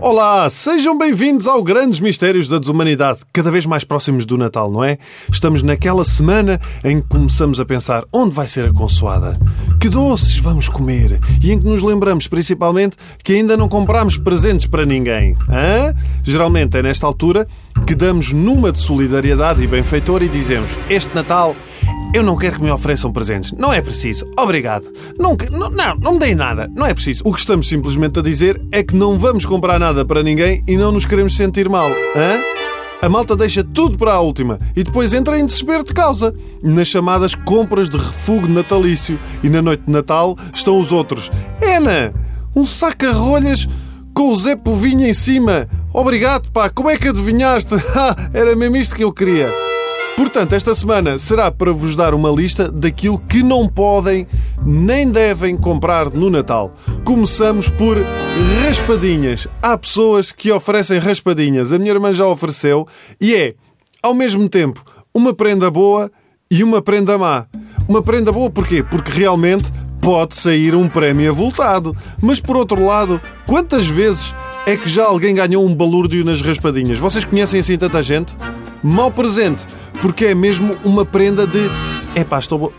Olá, sejam bem-vindos ao Grandes Mistérios da Desumanidade, cada vez mais próximos do Natal, não é? Estamos naquela semana em que começamos a pensar onde vai ser a consoada, que doces vamos comer e em que nos lembramos principalmente que ainda não compramos presentes para ninguém. Hã? Geralmente é nesta altura que damos numa de solidariedade e benfeitor e dizemos: Este Natal eu não quero que me ofereçam presentes. Não é preciso. Obrigado. Não, não, não, não me deem nada. Não é preciso. O que estamos simplesmente a dizer é que não vamos comprar nada para ninguém e não nos queremos sentir mal. Hã? A malta deixa tudo para a última e depois entra em desespero de causa. Nas chamadas compras de refúgio natalício. E na noite de Natal estão os outros. Ana, um saca-rolhas com o Zé Povinho em cima. Obrigado, pá. Como é que adivinhaste? Era mesmo isto que eu queria. Portanto, esta semana será para vos dar uma lista daquilo que não podem nem devem comprar no Natal. Começamos por raspadinhas. Há pessoas que oferecem raspadinhas. A minha irmã já ofereceu e é, ao mesmo tempo, uma prenda boa e uma prenda má. Uma prenda boa porquê? Porque realmente pode sair um prémio avultado. Mas por outro lado, quantas vezes é que já alguém ganhou um balúrdio nas raspadinhas? Vocês conhecem assim tanta gente? Mau presente porque é mesmo uma prenda de epá, estou,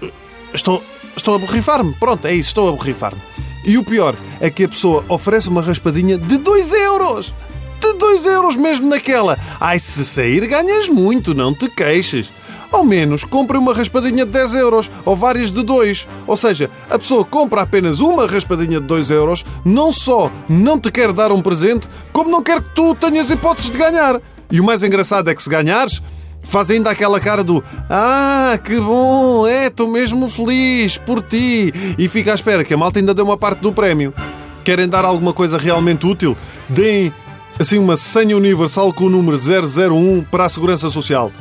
estou, estou a borrifar-me. Pronto, é isso, estou a borrifar-me. E o pior é que a pessoa oferece uma raspadinha de 2 euros. De 2 euros mesmo naquela. Ai, se sair ganhas muito, não te queixes. Ao menos compre uma raspadinha de 10 euros ou várias de 2. Ou seja, a pessoa compra apenas uma raspadinha de 2 euros, não só não te quer dar um presente, como não quer que tu tenhas hipóteses de ganhar. E o mais engraçado é que se ganhares, faz ainda aquela cara do Ah, que bom, é, estou mesmo feliz por ti. E fica à espera que a malta ainda dê uma parte do prémio. Querem dar alguma coisa realmente útil? Deem assim uma senha universal com o número 001 para a Segurança Social.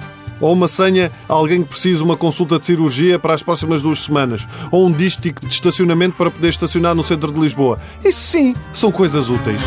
Ou uma senha a alguém que precisa uma consulta de cirurgia para as próximas duas semanas. Ou um dístico de estacionamento para poder estacionar no centro de Lisboa. Isso sim, são coisas úteis.